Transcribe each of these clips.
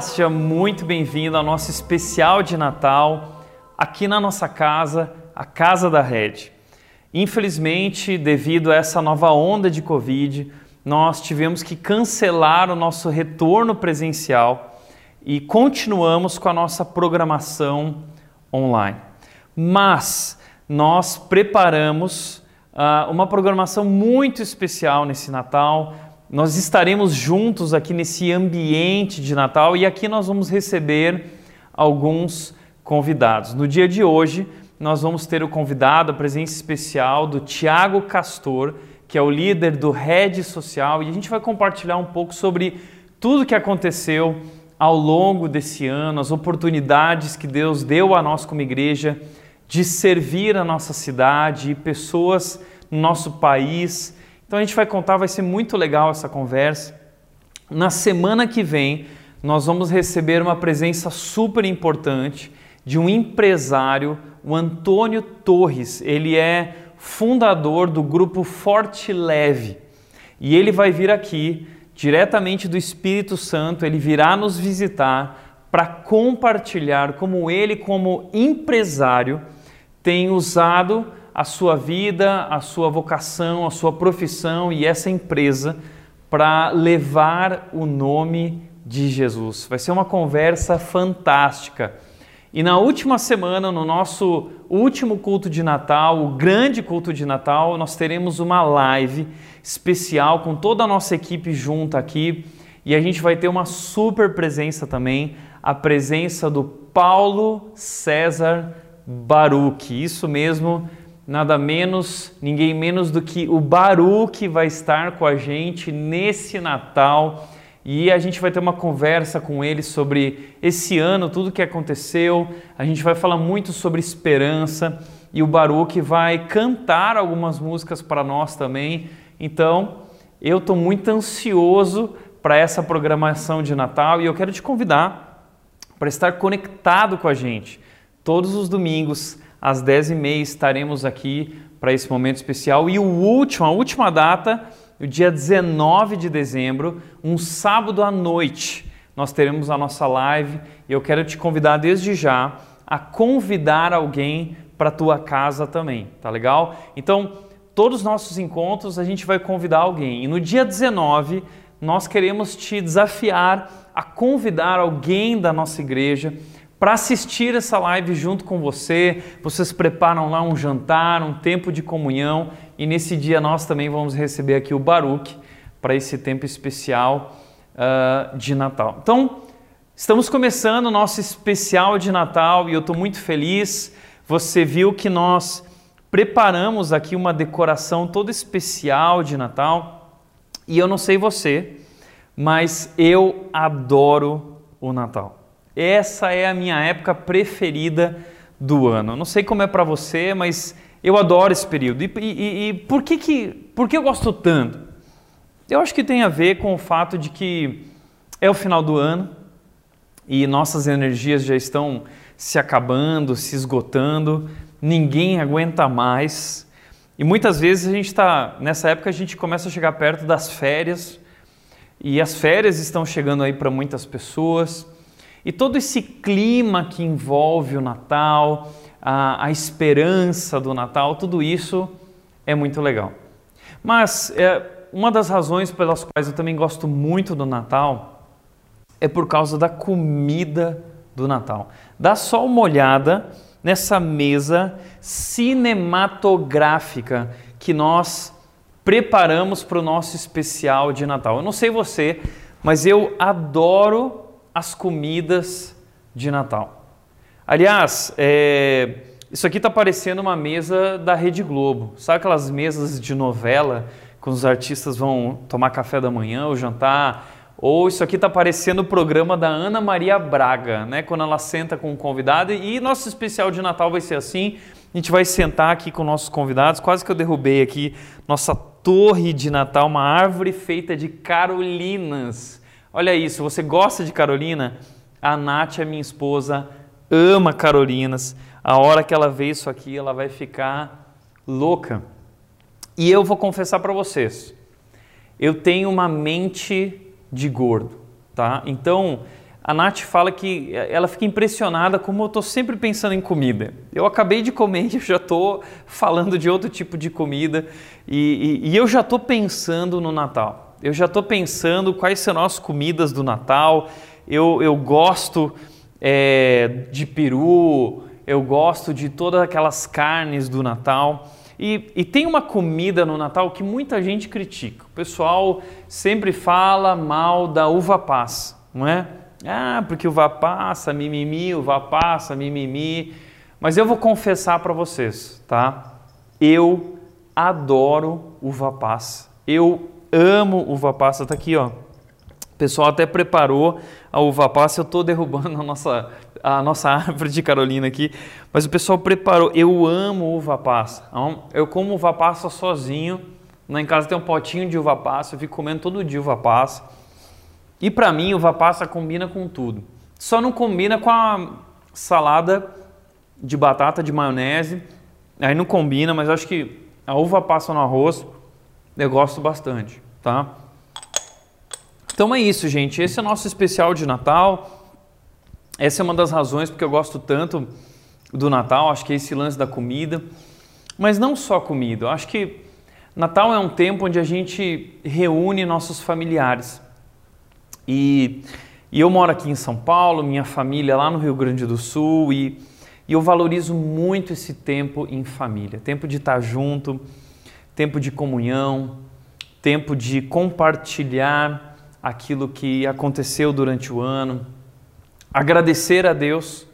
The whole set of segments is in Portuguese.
Seja muito bem-vindo ao nosso especial de Natal aqui na nossa casa, a Casa da Red. Infelizmente, devido a essa nova onda de Covid, nós tivemos que cancelar o nosso retorno presencial e continuamos com a nossa programação online. Mas nós preparamos uh, uma programação muito especial nesse Natal nós estaremos juntos aqui nesse ambiente de Natal e aqui nós vamos receber alguns convidados. No dia de hoje, nós vamos ter o convidado, a presença especial do Tiago Castor, que é o líder do Rede Social, e a gente vai compartilhar um pouco sobre tudo que aconteceu ao longo desse ano, as oportunidades que Deus deu a nós como igreja de servir a nossa cidade e pessoas no nosso país então a gente vai contar, vai ser muito legal essa conversa. Na semana que vem, nós vamos receber uma presença super importante de um empresário, o Antônio Torres. Ele é fundador do grupo Forte Leve. E ele vai vir aqui diretamente do Espírito Santo, ele virá nos visitar para compartilhar como ele como empresário tem usado a sua vida, a sua vocação, a sua profissão e essa empresa para levar o nome de Jesus. Vai ser uma conversa fantástica. E na última semana, no nosso último culto de Natal, o grande culto de Natal, nós teremos uma live especial com toda a nossa equipe junta aqui e a gente vai ter uma super presença também, a presença do Paulo César Baruch. Isso mesmo, nada menos, ninguém menos do que o Baruque vai estar com a gente nesse Natal e a gente vai ter uma conversa com ele sobre esse ano, tudo que aconteceu. A gente vai falar muito sobre esperança e o Baruque vai cantar algumas músicas para nós também. Então, eu estou muito ansioso para essa programação de Natal e eu quero te convidar para estar conectado com a gente todos os domingos às 10h30 estaremos aqui para esse momento especial. E o último, a última data, o dia 19 de dezembro, um sábado à noite, nós teremos a nossa live e eu quero te convidar desde já a convidar alguém para tua casa também, tá legal? Então, todos os nossos encontros a gente vai convidar alguém. E no dia 19, nós queremos te desafiar a convidar alguém da nossa igreja para assistir essa live junto com você. Vocês preparam lá um jantar, um tempo de comunhão e nesse dia nós também vamos receber aqui o Baruch para esse tempo especial uh, de Natal. Então, estamos começando o nosso especial de Natal e eu estou muito feliz. Você viu que nós preparamos aqui uma decoração toda especial de Natal e eu não sei você, mas eu adoro o Natal. Essa é a minha época preferida do ano. Não sei como é para você, mas eu adoro esse período. E, e, e, por, que, que, por que eu gosto tanto? Eu acho que tem a ver com o fato de que é o final do ano e nossas energias já estão se acabando, se esgotando, ninguém aguenta mais. E muitas vezes a gente está, nessa época a gente começa a chegar perto das férias e as férias estão chegando aí para muitas pessoas. E todo esse clima que envolve o Natal, a, a esperança do Natal, tudo isso é muito legal. Mas é, uma das razões pelas quais eu também gosto muito do Natal é por causa da comida do Natal. Dá só uma olhada nessa mesa cinematográfica que nós preparamos para o nosso especial de Natal. Eu não sei você, mas eu adoro as comidas de Natal. Aliás, é, isso aqui está parecendo uma mesa da Rede Globo. Sabe aquelas mesas de novela, quando os artistas vão tomar café da manhã ou jantar? Ou isso aqui está parecendo o programa da Ana Maria Braga, né? quando ela senta com um convidado. E nosso especial de Natal vai ser assim. A gente vai sentar aqui com nossos convidados. Quase que eu derrubei aqui nossa torre de Natal, uma árvore feita de carolinas. Olha isso, você gosta de Carolina? A Nath, a minha esposa, ama Carolinas. A hora que ela vê isso aqui, ela vai ficar louca. E eu vou confessar para vocês, eu tenho uma mente de gordo. tá? Então, a Nath fala que ela fica impressionada como eu estou sempre pensando em comida. Eu acabei de comer e já estou falando de outro tipo de comida e, e, e eu já estou pensando no Natal. Eu já estou pensando quais serão as comidas do Natal. Eu, eu gosto é, de peru, eu gosto de todas aquelas carnes do Natal. E, e, tem uma comida no Natal que muita gente critica. O pessoal sempre fala mal da uva passa, não é? Ah, porque uva passa, mimimi, uva passa, mimimi. Mas eu vou confessar para vocês, tá? Eu adoro uva passa. Eu amo uva passa. Tá aqui, ó. O pessoal até preparou a uva passa. Eu estou derrubando a nossa a nossa árvore de Carolina aqui, mas o pessoal preparou. Eu amo uva passa. Então, eu como uva passa sozinho. Lá em casa tem um potinho de uva passa, eu fico comendo todo dia uva passa. E para mim, uva passa combina com tudo. Só não combina com a salada de batata de maionese. Aí não combina, mas acho que a uva passa no arroz eu gosto bastante, tá? Então é isso, gente. Esse é o nosso especial de Natal. Essa é uma das razões porque eu gosto tanto do Natal, acho que é esse lance da comida. Mas não só comida, eu acho que Natal é um tempo onde a gente reúne nossos familiares. E, e eu moro aqui em São Paulo, minha família lá no Rio Grande do Sul e, e eu valorizo muito esse tempo em família. Tempo de estar junto, tempo de comunhão, tempo de compartilhar aquilo que aconteceu durante o ano, agradecer a Deus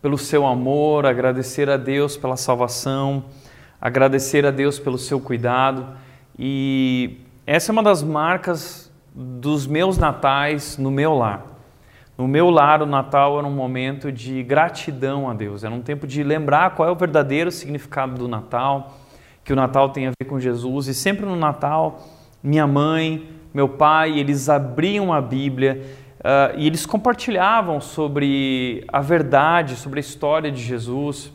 pelo seu amor, agradecer a Deus pela salvação, agradecer a Deus pelo seu cuidado. E essa é uma das marcas dos meus natais no meu lar. No meu lar, o Natal era um momento de gratidão a Deus, era um tempo de lembrar qual é o verdadeiro significado do Natal, que o Natal tem a ver com Jesus. E sempre no Natal, minha mãe, meu pai, eles abriam a Bíblia Uh, e eles compartilhavam sobre a verdade, sobre a história de Jesus.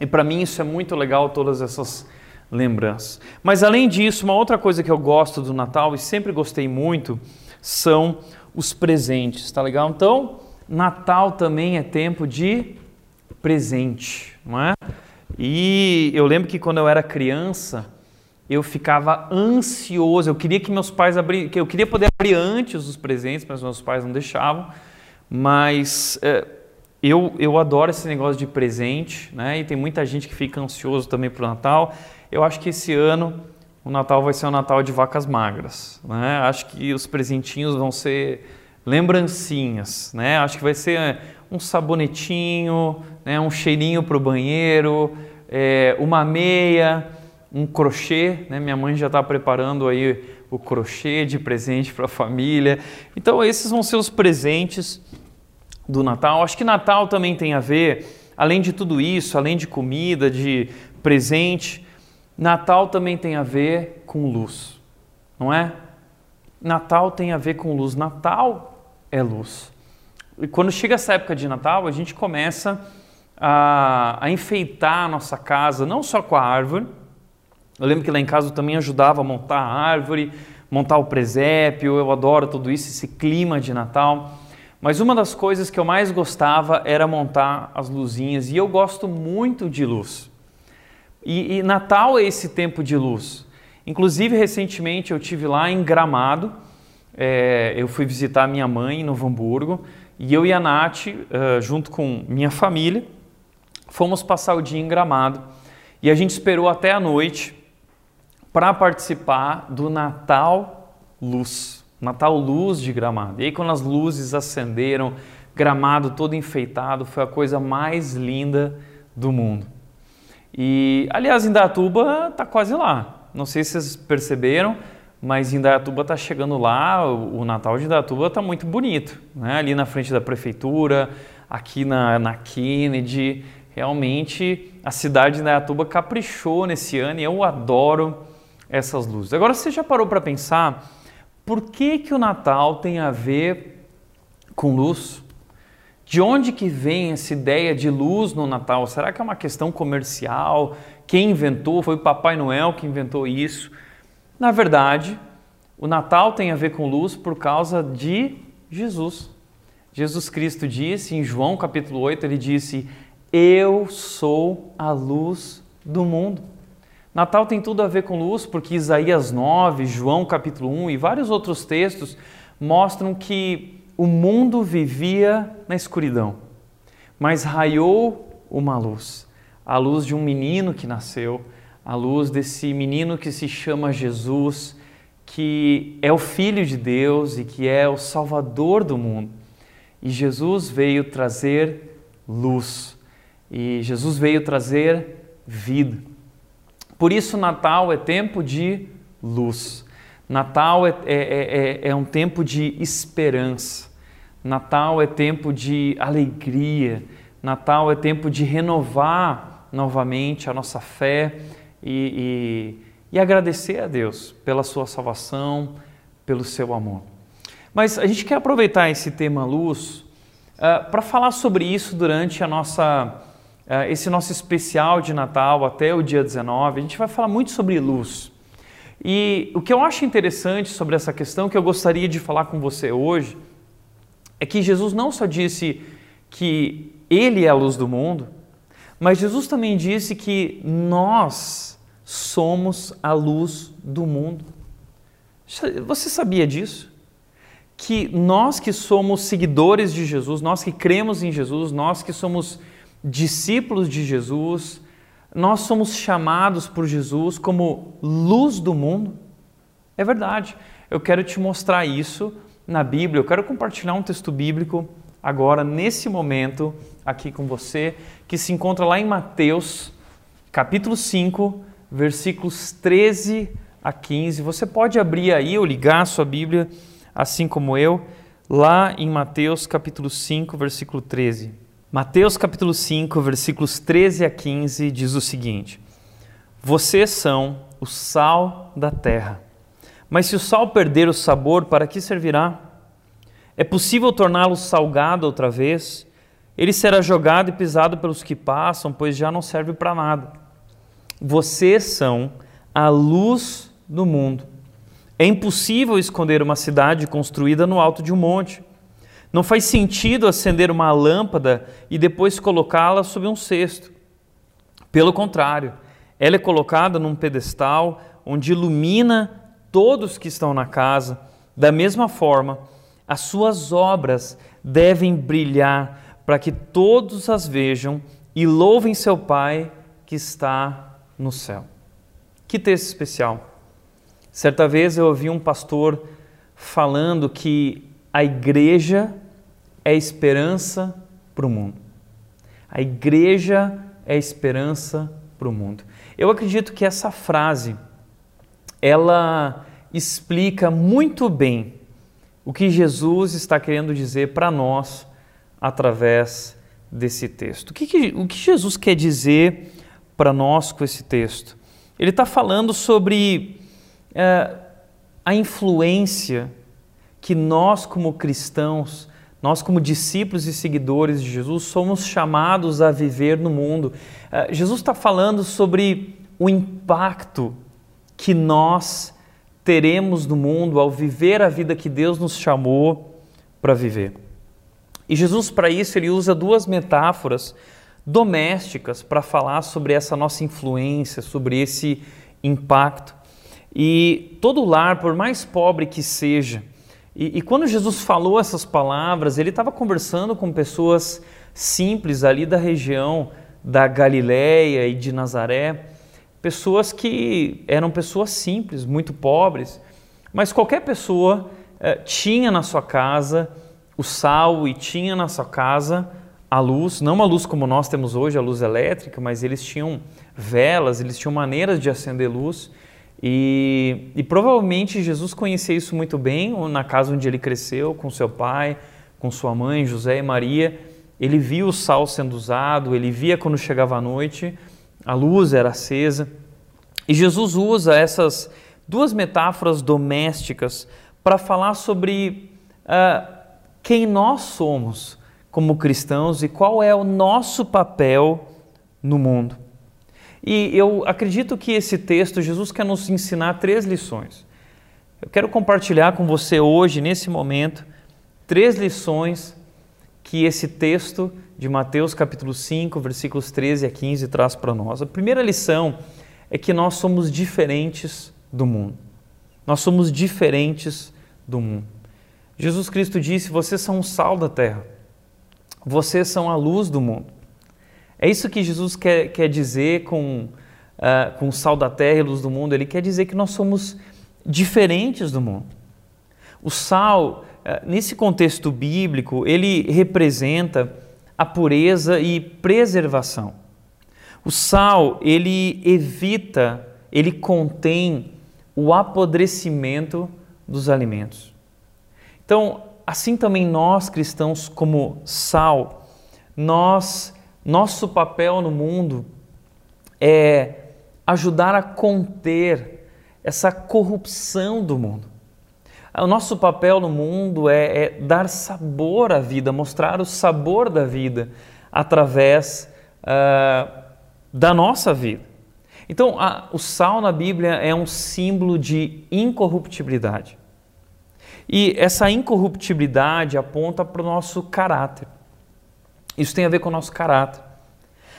E para mim isso é muito legal, todas essas lembranças. Mas além disso, uma outra coisa que eu gosto do Natal e sempre gostei muito são os presentes, tá legal? Então, Natal também é tempo de presente, não é? E eu lembro que quando eu era criança, eu ficava ansioso. Eu queria que meus pais abrissem, que eu queria poder abrir antes os presentes, mas meus pais não deixavam. Mas é, eu, eu adoro esse negócio de presente, né? E tem muita gente que fica ansioso também para o Natal. Eu acho que esse ano o Natal vai ser um Natal de vacas magras, né? Acho que os presentinhos vão ser lembrancinhas, né? Acho que vai ser é, um sabonetinho, né? um cheirinho para o banheiro, é, uma meia um crochê, né? Minha mãe já está preparando aí o crochê de presente para a família. Então esses vão ser os presentes do Natal. Acho que Natal também tem a ver, além de tudo isso, além de comida, de presente, Natal também tem a ver com luz, não é? Natal tem a ver com luz. Natal é luz. E quando chega essa época de Natal, a gente começa a, a enfeitar a nossa casa, não só com a árvore, eu lembro que lá em casa eu também ajudava a montar a árvore, montar o presépio, eu adoro tudo isso, esse clima de Natal. Mas uma das coisas que eu mais gostava era montar as luzinhas e eu gosto muito de luz. E, e Natal é esse tempo de luz. Inclusive, recentemente eu tive lá em Gramado, é, eu fui visitar minha mãe em Novo Hamburgo e eu e a Nath, uh, junto com minha família, fomos passar o dia em Gramado e a gente esperou até a noite para participar do Natal Luz, Natal Luz de Gramado. E aí quando as luzes acenderam, Gramado todo enfeitado, foi a coisa mais linda do mundo. E aliás, Indaiatuba está quase lá. Não sei se vocês perceberam, mas Indaiatuba está chegando lá. O Natal de Indaiatuba está muito bonito, né? Ali na frente da prefeitura, aqui na, na Kennedy. Realmente a cidade de Indaiatuba caprichou nesse ano e eu adoro essas luzes. Agora você já parou para pensar por que, que o Natal tem a ver com luz? De onde que vem essa ideia de luz no Natal? Será que é uma questão comercial? Quem inventou? Foi o Papai Noel que inventou isso? Na verdade, o Natal tem a ver com luz por causa de Jesus. Jesus Cristo disse em João capítulo 8, ele disse: Eu sou a luz do mundo. Natal tem tudo a ver com luz, porque Isaías 9, João capítulo 1 e vários outros textos mostram que o mundo vivia na escuridão, mas raiou uma luz, a luz de um menino que nasceu, a luz desse menino que se chama Jesus, que é o Filho de Deus e que é o Salvador do mundo. E Jesus veio trazer luz, e Jesus veio trazer vida. Por isso, Natal é tempo de luz. Natal é, é, é, é, um tempo de esperança. Natal é tempo de alegria. Natal é tempo de renovar novamente a nossa fé e, e, e agradecer a Deus pela sua salvação, pelo seu amor. Mas a gente quer aproveitar esse tema luz uh, para falar sobre isso durante a nossa esse nosso especial de Natal até o dia 19. A gente vai falar muito sobre luz. E o que eu acho interessante sobre essa questão que eu gostaria de falar com você hoje é que Jesus não só disse que ele é a luz do mundo, mas Jesus também disse que nós somos a luz do mundo. Você sabia disso? Que nós que somos seguidores de Jesus, nós que cremos em Jesus, nós que somos discípulos de Jesus, nós somos chamados por Jesus como luz do mundo? É verdade. Eu quero te mostrar isso na Bíblia. Eu quero compartilhar um texto bíblico agora, nesse momento, aqui com você, que se encontra lá em Mateus, capítulo 5, versículos 13 a 15. Você pode abrir aí ou ligar a sua Bíblia, assim como eu, lá em Mateus, capítulo 5, versículo 13. Mateus, capítulo 5, versículos 13 a 15, diz o seguinte: Vocês são o sal da terra. Mas se o sal perder o sabor, para que servirá? É possível torná-lo salgado outra vez? Ele será jogado e pisado pelos que passam, pois já não serve para nada. Vocês são a luz do mundo. É impossível esconder uma cidade construída no alto de um monte. Não faz sentido acender uma lâmpada e depois colocá-la sob um cesto. Pelo contrário, ela é colocada num pedestal onde ilumina todos que estão na casa. Da mesma forma, as suas obras devem brilhar para que todos as vejam e louvem seu Pai que está no céu. Que texto especial. Certa vez eu ouvi um pastor falando que a igreja é esperança para o mundo. A igreja é esperança para o mundo. Eu acredito que essa frase ela explica muito bem o que Jesus está querendo dizer para nós através desse texto. O que, que, o que Jesus quer dizer para nós com esse texto? Ele está falando sobre é, a influência que nós, como cristãos, nós, como discípulos e seguidores de Jesus, somos chamados a viver no mundo. É, Jesus está falando sobre o impacto que nós teremos no mundo ao viver a vida que Deus nos chamou para viver. E Jesus, para isso, ele usa duas metáforas domésticas para falar sobre essa nossa influência, sobre esse impacto. E todo lar, por mais pobre que seja, e, e quando Jesus falou essas palavras, ele estava conversando com pessoas simples ali da região da Galiléia e de Nazaré, pessoas que eram pessoas simples, muito pobres, mas qualquer pessoa eh, tinha na sua casa o sal e tinha na sua casa a luz, não uma luz como nós temos hoje, a luz elétrica, mas eles tinham velas, eles tinham maneiras de acender luz. E, e provavelmente Jesus conhecia isso muito bem, na casa onde ele cresceu, com seu pai, com sua mãe, José e Maria. Ele via o sal sendo usado, ele via quando chegava a noite a luz era acesa. E Jesus usa essas duas metáforas domésticas para falar sobre uh, quem nós somos como cristãos e qual é o nosso papel no mundo. E eu acredito que esse texto, Jesus quer nos ensinar três lições. Eu quero compartilhar com você hoje, nesse momento, três lições que esse texto de Mateus capítulo 5, versículos 13 a 15 traz para nós. A primeira lição é que nós somos diferentes do mundo. Nós somos diferentes do mundo. Jesus Cristo disse: Vocês são o sal da terra, vocês são a luz do mundo. É isso que Jesus quer, quer dizer com, uh, com sal da terra e luz do mundo. Ele quer dizer que nós somos diferentes do mundo. O sal, uh, nesse contexto bíblico, ele representa a pureza e preservação. O sal, ele evita, ele contém o apodrecimento dos alimentos. Então, assim também nós cristãos como sal, nós nosso papel no mundo é ajudar a conter essa corrupção do mundo. O nosso papel no mundo é, é, dar sabor à vida, mostrar o sabor da vida através uh, da nossa vida. Então, a, o sal na Bíblia é um símbolo de incorruptibilidade. E essa incorruptibilidade aponta para o nosso caráter. Isso tem a ver com o nosso caráter.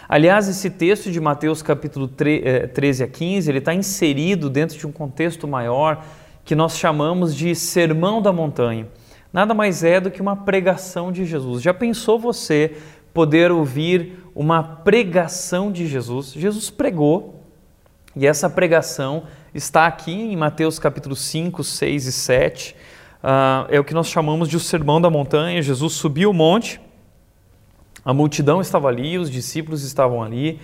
Aliás, esse texto de Mateus capítulo 13 eh, a 15, ele está inserido dentro de um contexto maior que nós chamamos de Sermão da Montanha. Nada mais é do que uma pregação de Jesus. Já pensou você poder ouvir uma pregação de Jesus? Jesus pregou e essa pregação está aqui em Mateus capítulo 5, 6 e 7. Uh, ah, é o que nós chamamos de o Sermão da Montanha. Jesus subiu o monte, a multidão estava ali, os discípulos estavam ali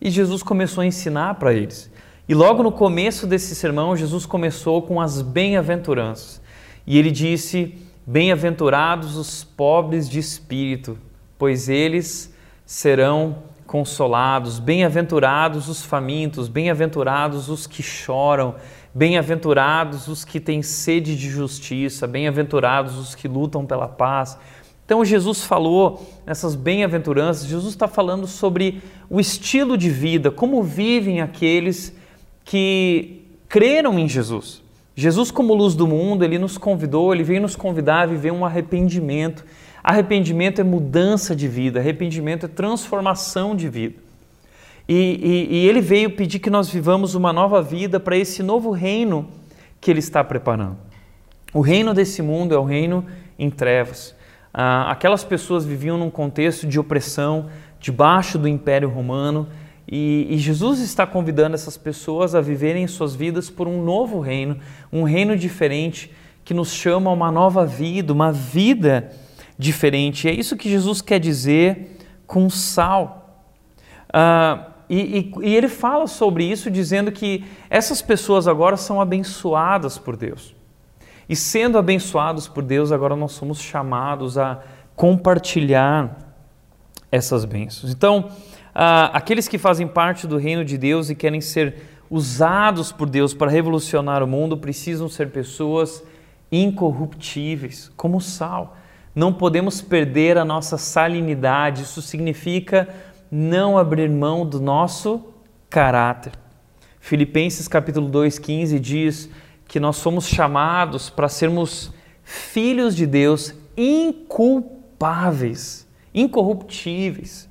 e Jesus começou a ensinar para eles. E logo no começo desse sermão, Jesus começou com as bem-aventuranças. E ele disse: Bem-aventurados os pobres de espírito, pois eles serão consolados. Bem-aventurados os famintos, bem-aventurados os que choram, bem-aventurados os que têm sede de justiça, bem-aventurados os que lutam pela paz. Então Jesus falou nessas bem-aventuranças, Jesus está falando sobre o estilo de vida, como vivem aqueles que creram em Jesus. Jesus, como luz do mundo, ele nos convidou, ele veio nos convidar a viver um arrependimento. Arrependimento é mudança de vida, arrependimento é transformação de vida. E, e, e ele veio pedir que nós vivamos uma nova vida para esse novo reino que ele está preparando. O reino desse mundo é o reino em trevas. Ah, aquelas pessoas viviam num contexto de opressão, debaixo do Império Romano, e, e, Jesus está convidando essas pessoas a viverem suas vidas por um novo reino, um reino diferente que nos chama a uma nova vida, uma vida diferente. E é isso que Jesus quer dizer com sal. Ah, e, e, e ele fala sobre isso dizendo que essas pessoas agora são abençoadas por Deus. E sendo abençoados por Deus, agora nós somos chamados a compartilhar essas bênçãos. Então, ah, aqueles que fazem parte do reino de Deus e querem ser usados por Deus para revolucionar o mundo precisam ser pessoas incorruptíveis, como sal. Não podemos perder a nossa salinidade, isso significa não abrir mão do nosso caráter. Filipenses capítulo 2:15 diz que nós somos chamados para sermos filhos de Deus inculpáveis, incorruptíveis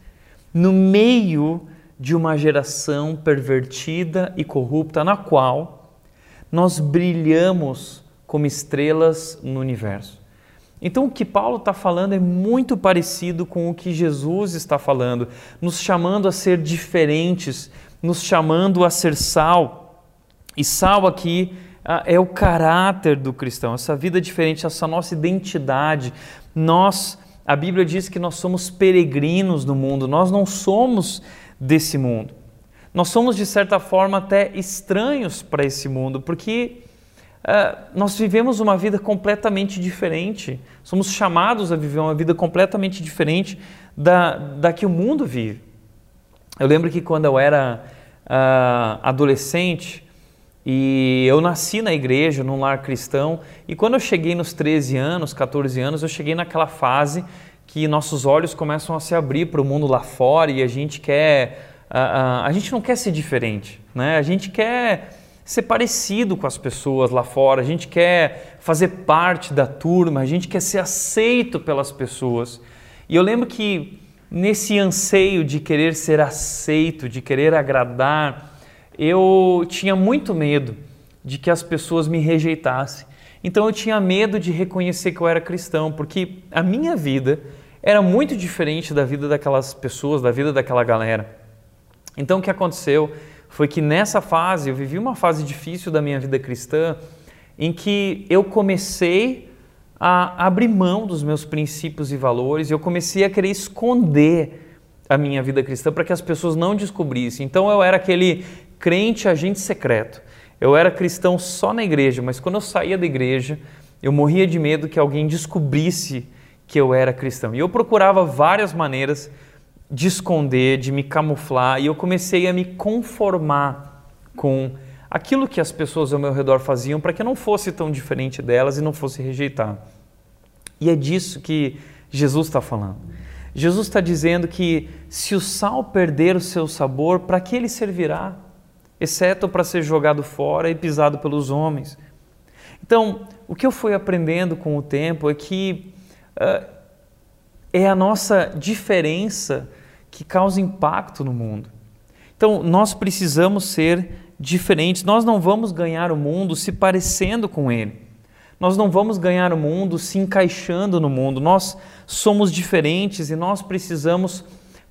no meio de uma geração pervertida e corrupta, na qual nós brilhamos como estrelas no universo. Então, o que Paulo está falando é muito parecido com o que Jesus está falando, nos chamando a ser diferentes, nos chamando a ser sal. E sal aqui é o caráter do cristão, essa vida diferente, essa nossa identidade. Nós a Bíblia diz que nós somos peregrinos no mundo, nós não somos desse mundo. Nós somos, de certa forma, até estranhos para esse mundo, porque uh, nós vivemos uma vida completamente diferente. Somos chamados a viver uma vida completamente diferente da, da que o mundo vive. Eu lembro que quando eu era uh, adolescente, e eu nasci na igreja, num lar cristão, e quando eu cheguei nos 13 anos, 14 anos, eu cheguei naquela fase que nossos olhos começam a se abrir para o mundo lá fora e a gente quer. A, a, a gente não quer ser diferente, né? A gente quer ser parecido com as pessoas lá fora, a gente quer fazer parte da turma, a gente quer ser aceito pelas pessoas. E eu lembro que nesse anseio de querer ser aceito, de querer agradar, eu tinha muito medo de que as pessoas me rejeitassem. Então eu tinha medo de reconhecer que eu era cristão, porque a minha vida era muito diferente da vida daquelas pessoas, da vida daquela galera. Então o que aconteceu foi que nessa fase, eu vivi uma fase difícil da minha vida cristã, em que eu comecei a abrir mão dos meus princípios e valores, e eu comecei a querer esconder a minha vida cristã para que as pessoas não descobrissem. Então eu era aquele crente agente secreto. Eu era cristão só na igreja, mas quando eu saía da igreja, eu morria de medo que alguém descobrisse que eu era cristão. E eu procurava várias maneiras de esconder, de me camuflar, e eu comecei a me conformar com aquilo que as pessoas ao meu redor faziam para que eu não fosse tão diferente delas e não fosse rejeitar. E é disso que Jesus está falando. Jesus está dizendo que se o sal perder o seu sabor, para que ele servirá? Exceto para ser jogado fora e pisado pelos homens. Então, o que eu fui aprendendo com o tempo é que uh, é a nossa diferença que causa impacto no mundo. Então, nós precisamos ser diferentes. Nós não vamos ganhar o mundo se parecendo com ele. Nós não vamos ganhar o mundo se encaixando no mundo. Nós somos diferentes e nós precisamos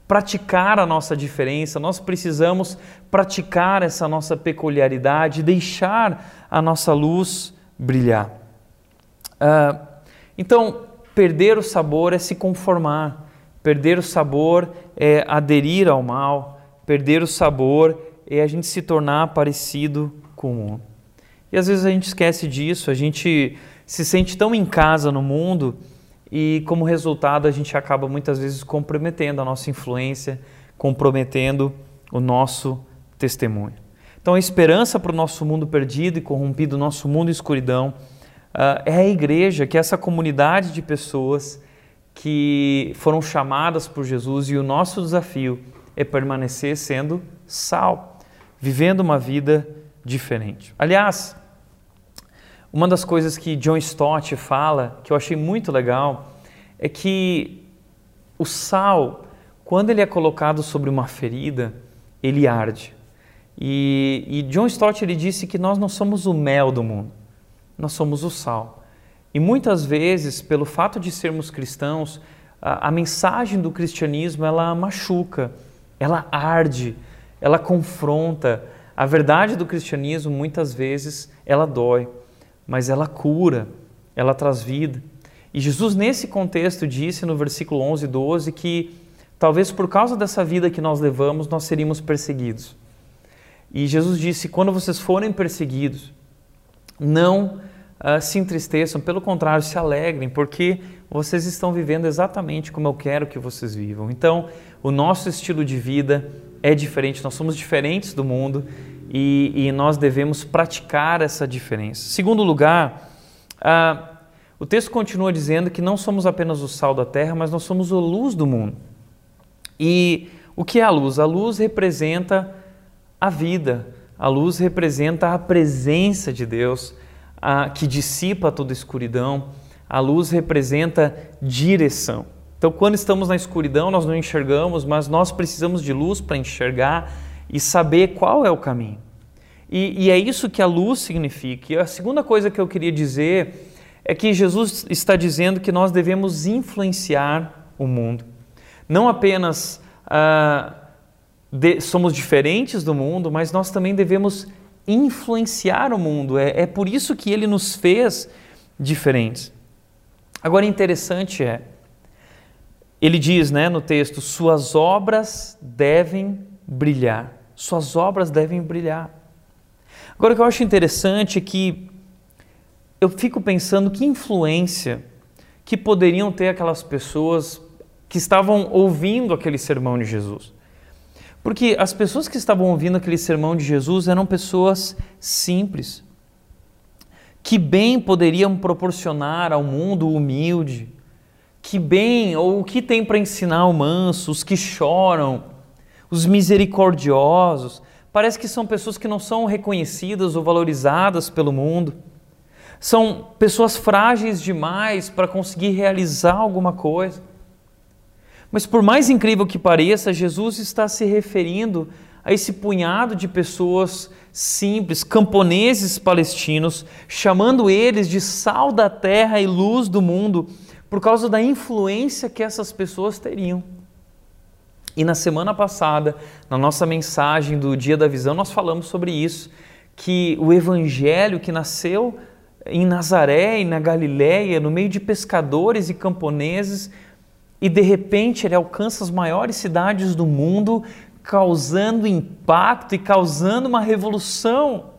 praticar a nossa diferença, nós precisamos praticar essa nossa peculiaridade, deixar a nossa luz brilhar. Uh, então, perder o sabor é se conformar, perder o sabor é aderir ao mal, perder o sabor é a gente se tornar parecido com o. E às vezes a gente esquece disso, a gente se sente tão em casa no mundo e como resultado a gente acaba muitas vezes comprometendo a nossa influência, comprometendo o nosso testemunho. Então a esperança para o nosso mundo perdido e corrompido, nosso mundo em escuridão, uh, é a igreja, que é essa comunidade de pessoas que foram chamadas por Jesus e o nosso desafio é permanecer sendo sal, vivendo uma vida diferente. Aliás, uma das coisas que John Stott fala, que eu achei muito legal, é que o sal, quando ele é colocado sobre uma ferida, ele arde. E, e John Stott ele disse que nós não somos o mel do mundo, nós somos o sal. E muitas vezes, pelo fato de sermos cristãos, a, a mensagem do cristianismo ela machuca, ela arde, ela confronta. A verdade do cristianismo muitas vezes ela dói mas ela cura, ela traz vida. E Jesus, nesse contexto, disse no versículo 11 e 12 que talvez por causa dessa vida que nós levamos, nós seríamos perseguidos. E Jesus disse: quando vocês forem perseguidos, não uh, se entristeçam, pelo contrário, se alegrem, porque vocês estão vivendo exatamente como eu quero que vocês vivam. Então, o nosso estilo de vida é diferente, nós somos diferentes do mundo e, e nós devemos praticar essa diferença. Segundo lugar, ah, o texto continua dizendo que não somos apenas o sal da terra, mas nós somos a luz do mundo. E o que é a luz? A luz representa a vida, a luz representa a presença de Deus a, que dissipa toda a escuridão, a luz representa direção. Então, quando estamos na escuridão, nós não enxergamos, mas nós precisamos de luz para enxergar e saber qual é o caminho. E, e é isso que a luz significa. E a segunda coisa que eu queria dizer é que Jesus está dizendo que nós devemos influenciar o mundo. Não apenas ah, de, somos diferentes do mundo, mas nós também devemos influenciar o mundo. É, é por isso que ele nos fez diferentes. Agora, interessante é, ele diz né, no texto: Suas obras devem brilhar. Suas obras devem brilhar. Agora, o que eu acho interessante é que eu fico pensando que influência que poderiam ter aquelas pessoas que estavam ouvindo aquele sermão de Jesus. Porque as pessoas que estavam ouvindo aquele sermão de Jesus eram pessoas simples, que bem poderiam proporcionar ao mundo humilde, que bem ou o que tem para ensinar o manso, os que choram, os misericordiosos, Parece que são pessoas que não são reconhecidas ou valorizadas pelo mundo. São pessoas frágeis demais para conseguir realizar alguma coisa. Mas por mais incrível que pareça, Jesus está se referindo a esse punhado de pessoas simples, camponeses palestinos, chamando eles de sal da terra e luz do mundo, por causa da influência que essas pessoas teriam. E na semana passada, na nossa mensagem do Dia da Visão, nós falamos sobre isso, que o evangelho que nasceu em Nazaré e na Galiléia, no meio de pescadores e camponeses, e de repente ele alcança as maiores cidades do mundo, causando impacto e causando uma revolução.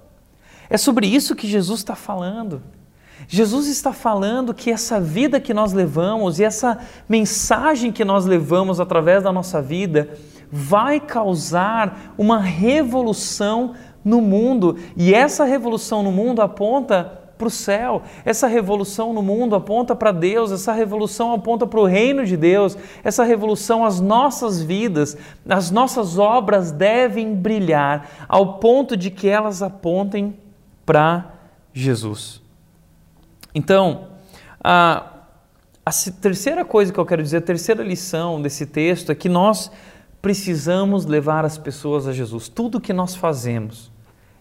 É sobre isso que Jesus está falando. Jesus está falando que essa vida que nós levamos e essa mensagem que nós levamos através da nossa vida vai causar uma revolução no mundo. E essa revolução no mundo aponta para o céu. Essa revolução no mundo aponta para Deus, essa revolução aponta para o reino de Deus, essa revolução, as nossas vidas, as nossas obras devem brilhar ao ponto de que elas apontem para Jesus. Então, a, a terceira coisa que eu quero dizer, a terceira lição desse texto é que nós precisamos levar as pessoas a Jesus. Tudo que nós fazemos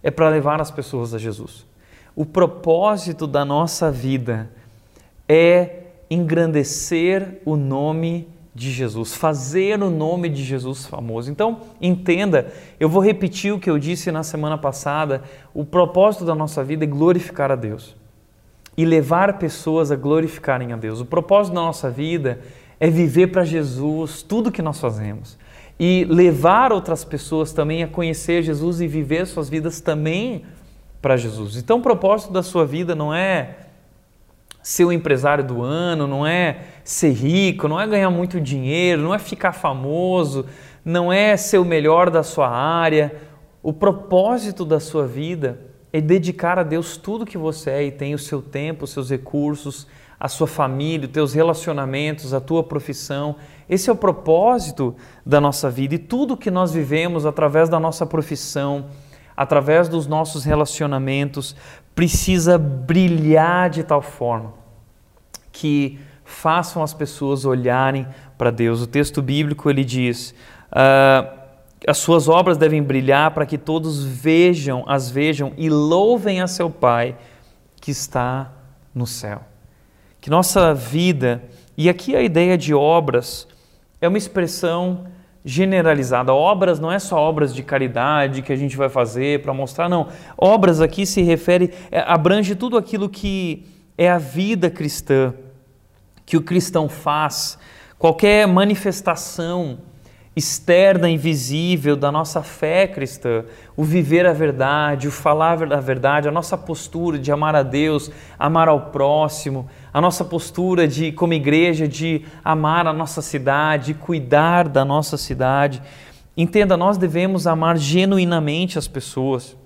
é para levar as pessoas a Jesus. O propósito da nossa vida é engrandecer o nome de Jesus, fazer o nome de Jesus famoso. Então, entenda, eu vou repetir o que eu disse na semana passada: o propósito da nossa vida é glorificar a Deus e levar pessoas a glorificarem a Deus. O propósito da nossa vida é viver para Jesus tudo que nós fazemos e levar outras pessoas também a conhecer Jesus e viver suas vidas também para Jesus. Então, o propósito da sua vida não é ser o empresário do ano, não é ser rico, não é ganhar muito dinheiro, não é ficar famoso, não é ser o melhor da sua área. O propósito da sua vida é dedicar a Deus tudo que você é e tem o seu tempo, os seus recursos, a sua família, os teus relacionamentos, a tua profissão. Esse é o propósito da nossa vida e tudo que nós vivemos através da nossa profissão, através dos nossos relacionamentos, precisa brilhar de tal forma que façam as pessoas olharem para Deus. O texto bíblico ele diz: uh, as suas obras devem brilhar para que todos vejam, as vejam e louvem a seu Pai que está no céu. Que nossa vida, e aqui a ideia de obras é uma expressão generalizada. Obras não é só obras de caridade que a gente vai fazer para mostrar, não. Obras aqui se refere, é, abrange tudo aquilo que é a vida cristã, que o cristão faz, qualquer manifestação externa, invisível da nossa fé cristã, o viver a verdade, o falar a verdade, a nossa postura de amar a Deus, amar ao próximo, a nossa postura de, como igreja, de amar a nossa cidade, cuidar da nossa cidade. Entenda, nós devemos amar genuinamente as pessoas.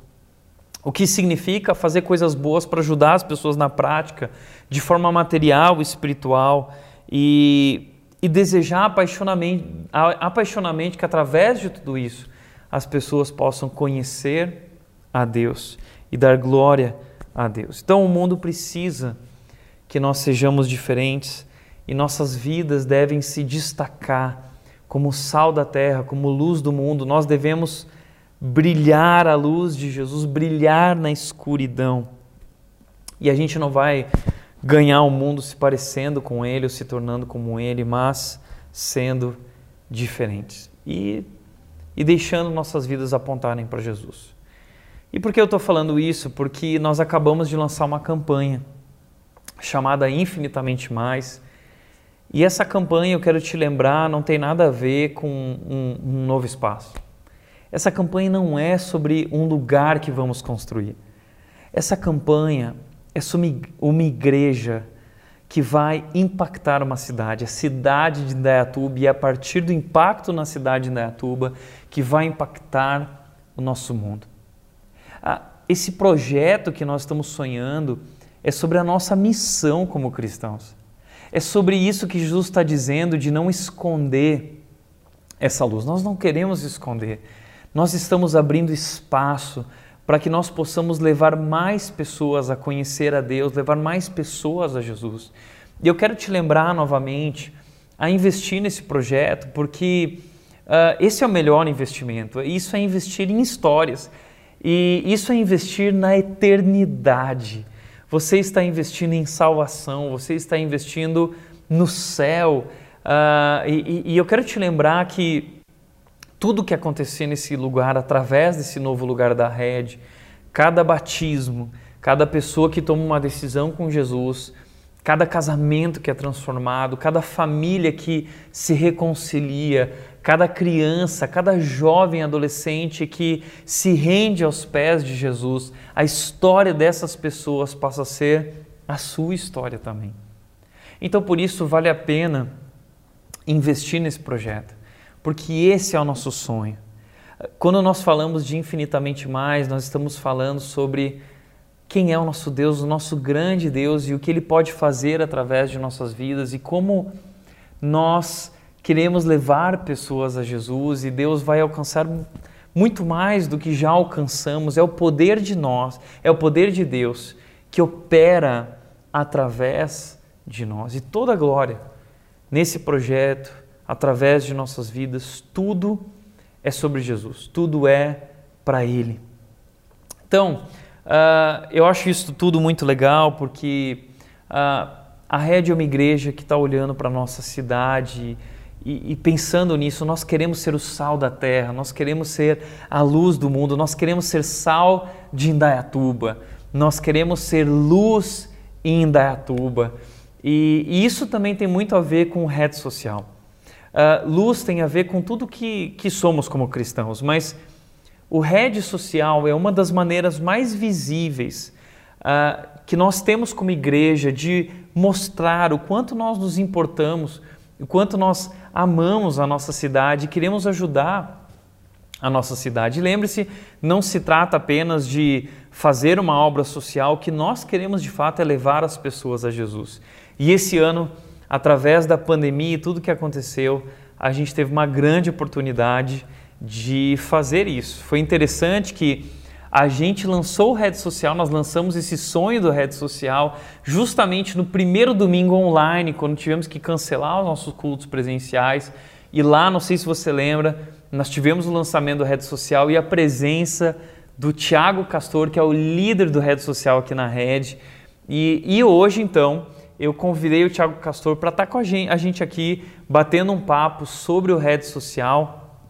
O que significa fazer coisas boas para ajudar as pessoas na prática, de forma material, espiritual e e desejar apaixonadamente, que através de tudo isso as pessoas possam conhecer a Deus e dar glória a Deus. Então o mundo precisa que nós sejamos diferentes e nossas vidas devem se destacar como sal da terra, como luz do mundo. Nós devemos brilhar a luz de Jesus, brilhar na escuridão. E a gente não vai ganhar o mundo se parecendo com ele ou se tornando como ele, mas sendo diferentes e, e deixando nossas vidas apontarem para Jesus. E por que eu estou falando isso? Porque nós acabamos de lançar uma campanha chamada Infinitamente Mais. E essa campanha, eu quero te lembrar, não tem nada a ver com um, um novo espaço. Essa campanha não é sobre um lugar que vamos construir. Essa campanha é uma igreja que vai impactar uma cidade, a cidade de Indaiatuba, e é a partir do impacto na cidade de Indaiatuba que vai impactar o nosso mundo. Esse projeto que nós estamos sonhando é sobre a nossa missão como cristãos. É sobre isso que Jesus está dizendo de não esconder essa luz. Nós não queremos esconder. nós estamos abrindo espaço para que nós possamos levar mais pessoas a conhecer a Deus, levar mais pessoas a Jesus. E eu quero te lembrar novamente a investir nesse projeto, porque uh, esse é o melhor investimento. Isso é investir em histórias e isso é investir na eternidade. Você está investindo em salvação, você está investindo no céu. Uh, e, e eu quero te lembrar que tudo que acontecer nesse lugar, através desse novo lugar da rede, cada batismo, cada pessoa que toma uma decisão com Jesus, cada casamento que é transformado, cada família que se reconcilia, cada criança, cada jovem adolescente que se rende aos pés de Jesus, a história dessas pessoas passa a ser a sua história também. Então, por isso, vale a pena investir nesse projeto porque esse é o nosso sonho. Quando nós falamos de infinitamente mais, nós estamos falando sobre quem é o nosso Deus, o nosso grande Deus e o que Ele pode fazer através de nossas vidas e como nós queremos levar pessoas a Jesus e Deus vai alcançar muito mais do que já alcançamos. É o poder de nós, é o poder de Deus que opera através de nós e toda a glória nesse projeto através de nossas vidas, tudo é sobre Jesus, tudo é para Ele. Então, uh, eu acho isso tudo muito legal porque uh, a Rede é uma igreja que está olhando para a nossa cidade e, e, pensando nisso, nós queremos ser o sal da terra, nós queremos ser a luz do mundo, nós queremos ser sal de Indaiatuba, nós queremos ser luz em Indaiatuba. E, e isso também tem muito a ver com rede social. Uh, luz tem a ver com tudo que, que somos como cristãos, mas o rede social é uma das maneiras mais visíveis uh, que nós temos como igreja de mostrar o quanto nós nos importamos, o quanto nós amamos a nossa cidade queremos ajudar a nossa cidade. Lembre-se, não se trata apenas de fazer uma obra social, o que nós queremos de fato é levar as pessoas a Jesus. E esse ano através da pandemia e tudo que aconteceu, a gente teve uma grande oportunidade de fazer isso. Foi interessante que a gente lançou o Rede Social, nós lançamos esse sonho do Rede Social justamente no primeiro domingo online, quando tivemos que cancelar os nossos cultos presenciais. E lá, não sei se você lembra, nós tivemos o lançamento do Rede Social e a presença do Tiago Castor, que é o líder do Rede Social aqui na Rede. E, e hoje, então, eu convidei o Thiago Castor para estar tá com a gente, aqui batendo um papo sobre o rede social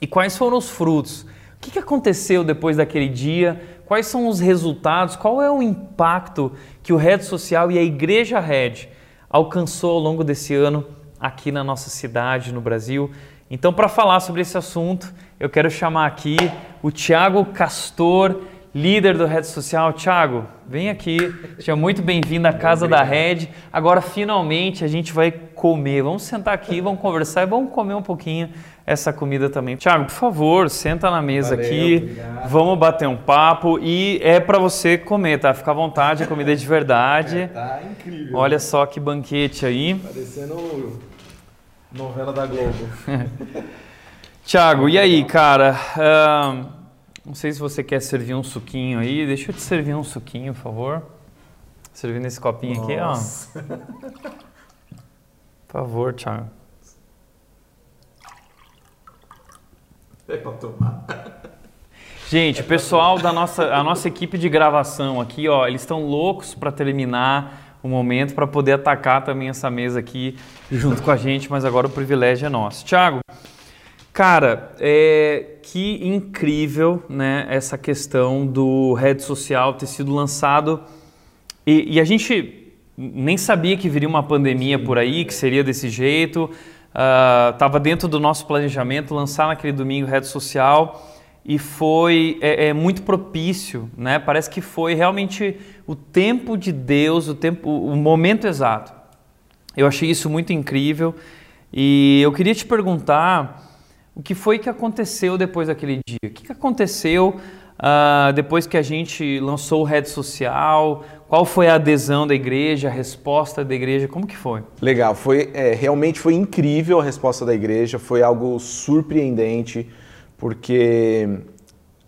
e quais foram os frutos. O que, aconteceu depois daquele dia? Quais são os resultados? Qual é o impacto que o rede social e a Igreja Red alcançou ao longo desse ano aqui na nossa cidade, no Brasil? Então, para falar sobre esse assunto, eu quero chamar aqui o Tiago Castor líder do Rede Social. Tiago, vem aqui. Seja muito bem-vindo à casa da Rede. Agora, finalmente, a gente vai comer. Vamos sentar aqui, vamos conversar e vamos comer um pouquinho essa comida também. Tiago, por favor, senta na mesa Valeu, aqui. Obrigado. Vamos bater um papo e é para você comer, tá? Fica à vontade, a comida é de verdade. É, tá incrível. Olha só que banquete aí. Parecendo novela da Globo. Tiago, e aí, cara? Uh, não sei se você quer servir um suquinho aí. Deixa eu te servir um suquinho, por favor. Servir nesse copinho Nossa. aqui, ó. Por favor, Thiago. É pra tomar. Gente, o pessoal da nossa, a nossa equipe de gravação aqui, ó, eles estão loucos para terminar o momento para poder atacar também essa mesa aqui junto com a gente, mas agora o privilégio é nosso. Thiago, Cara, é, que incrível né, essa questão do rede social ter sido lançado e, e a gente nem sabia que viria uma pandemia por aí, que seria desse jeito. Estava uh, dentro do nosso planejamento lançar naquele domingo rede social e foi é, é, muito propício, né? Parece que foi realmente o tempo de Deus, o tempo, o momento exato. Eu achei isso muito incrível e eu queria te perguntar o que foi que aconteceu depois daquele dia? O que, que aconteceu uh, depois que a gente lançou o rede social? Qual foi a adesão da igreja, a resposta da igreja? Como que foi? Legal, foi é, realmente foi incrível a resposta da igreja, foi algo surpreendente, porque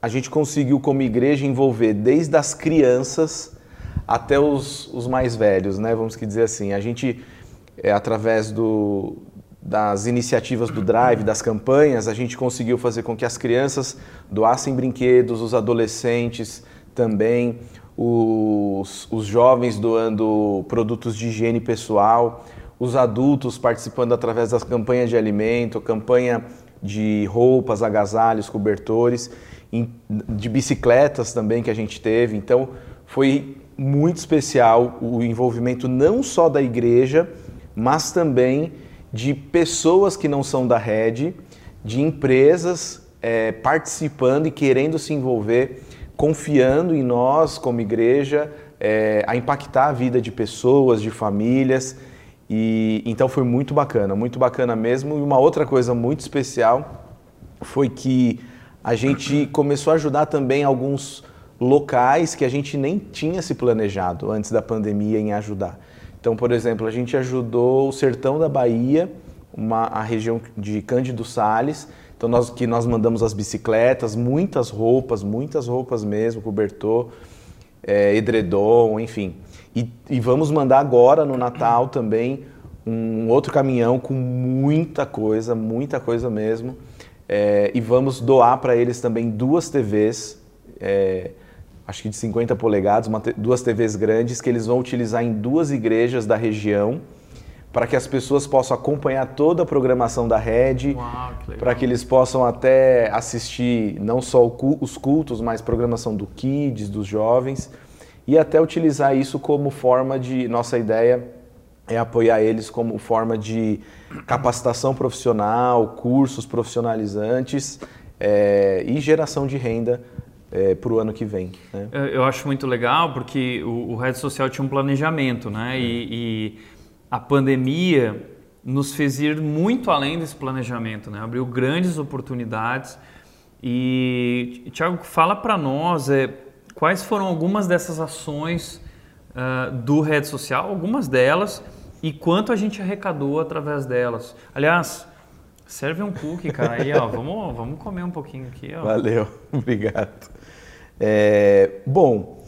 a gente conseguiu, como igreja, envolver desde as crianças até os, os mais velhos, né? Vamos dizer assim. A gente, é, através do, das iniciativas do Drive, das campanhas, a gente conseguiu fazer com que as crianças doassem brinquedos, os adolescentes também, os, os jovens doando produtos de higiene pessoal, os adultos participando através das campanhas de alimento, campanha de roupas, agasalhos, cobertores, de bicicletas também que a gente teve. Então foi muito especial o envolvimento não só da igreja, mas também de pessoas que não são da rede, de empresas é, participando e querendo se envolver, confiando em nós como igreja, é, a impactar a vida de pessoas, de famílias. E então foi muito bacana, muito bacana mesmo. E uma outra coisa muito especial foi que a gente começou a ajudar também alguns locais que a gente nem tinha se planejado antes da pandemia em ajudar. Então, por exemplo, a gente ajudou o sertão da Bahia, uma, a região de Cândido Sales, então nós, que nós mandamos as bicicletas, muitas roupas, muitas roupas mesmo, cobertor, é, edredom, enfim. E, e vamos mandar agora no Natal também um outro caminhão com muita coisa, muita coisa mesmo. É, e vamos doar para eles também duas TVs. É, acho que de 50 polegadas, uma, duas TVs grandes que eles vão utilizar em duas igrejas da região para que as pessoas possam acompanhar toda a programação da rede, para que eles possam até assistir não só os cultos, mas programação do Kids, dos jovens, e até utilizar isso como forma de. Nossa ideia é apoiar eles como forma de capacitação profissional, cursos profissionalizantes é, e geração de renda é, para o ano que vem. Né? Eu acho muito legal porque o, o Rede Social tinha um planejamento, né? E, e, a pandemia nos fez ir muito além desse planejamento, né? Abriu grandes oportunidades. E, Tiago, fala para nós é, quais foram algumas dessas ações uh, do Rede Social, algumas delas, e quanto a gente arrecadou através delas. Aliás, serve um cookie, cara, aí, ó, vamos, vamos comer um pouquinho aqui, ó. Valeu, obrigado. É, bom,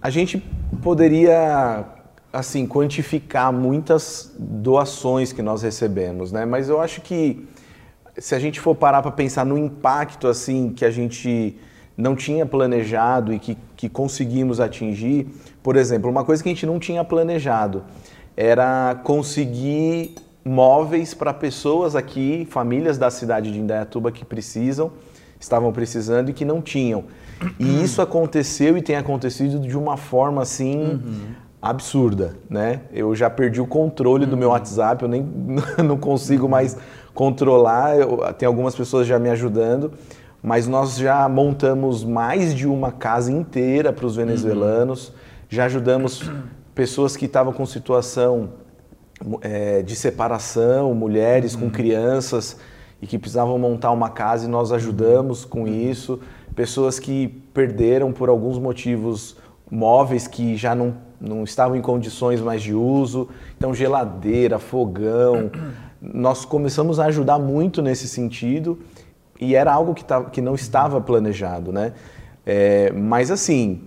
a gente poderia assim quantificar muitas doações que nós recebemos, né? Mas eu acho que se a gente for parar para pensar no impacto assim que a gente não tinha planejado e que, que conseguimos atingir, por exemplo, uma coisa que a gente não tinha planejado era conseguir móveis para pessoas aqui, famílias da cidade de Indaiatuba que precisam, estavam precisando e que não tinham. E isso aconteceu e tem acontecido de uma forma assim uhum. absurda, né? Eu já perdi o controle uhum. do meu uhum. WhatsApp, eu nem não consigo mais controlar. Eu, tem algumas pessoas já me ajudando, mas nós já montamos mais de uma casa inteira para os venezuelanos. Uhum. Já ajudamos pessoas que estavam com situação é, de separação, mulheres com uhum. crianças e que precisavam montar uma casa e nós ajudamos com isso pessoas que perderam por alguns motivos móveis que já não, não estavam em condições mais de uso, então geladeira, fogão. Nós começamos a ajudar muito nesse sentido e era algo que, tava, que não estava planejado, né? É, mas assim,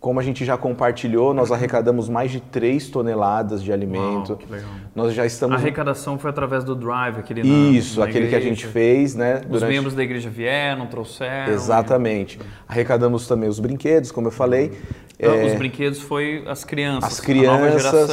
como a gente já compartilhou, nós arrecadamos mais de 3 toneladas de alimento. Uau, nós já estamos. A arrecadação foi através do Drive, aquele Isso, na, na aquele igreja. que a gente fez, né? Os membros da igreja vieram, trouxeram. Exatamente. Arrecadamos também os brinquedos, como eu falei. Então, é... Os brinquedos foi as crianças. As crianças,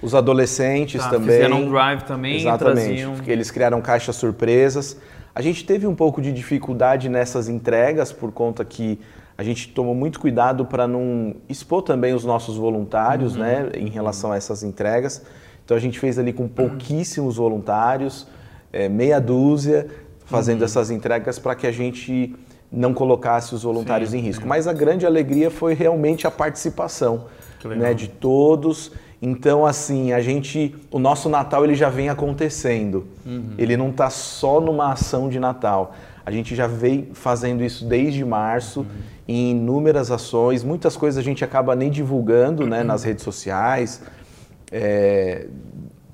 os adolescentes tá, também. Fizeram um Drive também. Exatamente. Traziam... Eles criaram caixas surpresas. A gente teve um pouco de dificuldade nessas entregas por conta que a gente tomou muito cuidado para não expor também os nossos voluntários, uhum. né, em relação a essas entregas. Então a gente fez ali com pouquíssimos voluntários, é, meia dúzia, fazendo uhum. essas entregas para que a gente não colocasse os voluntários Sim, em risco. Mas a grande alegria foi realmente a participação, né, de todos. Então assim a gente, o nosso Natal ele já vem acontecendo. Uhum. Ele não está só numa ação de Natal. A gente já vem fazendo isso desde março. Uhum em inúmeras ações. Muitas coisas a gente acaba nem divulgando né, nas redes sociais, é,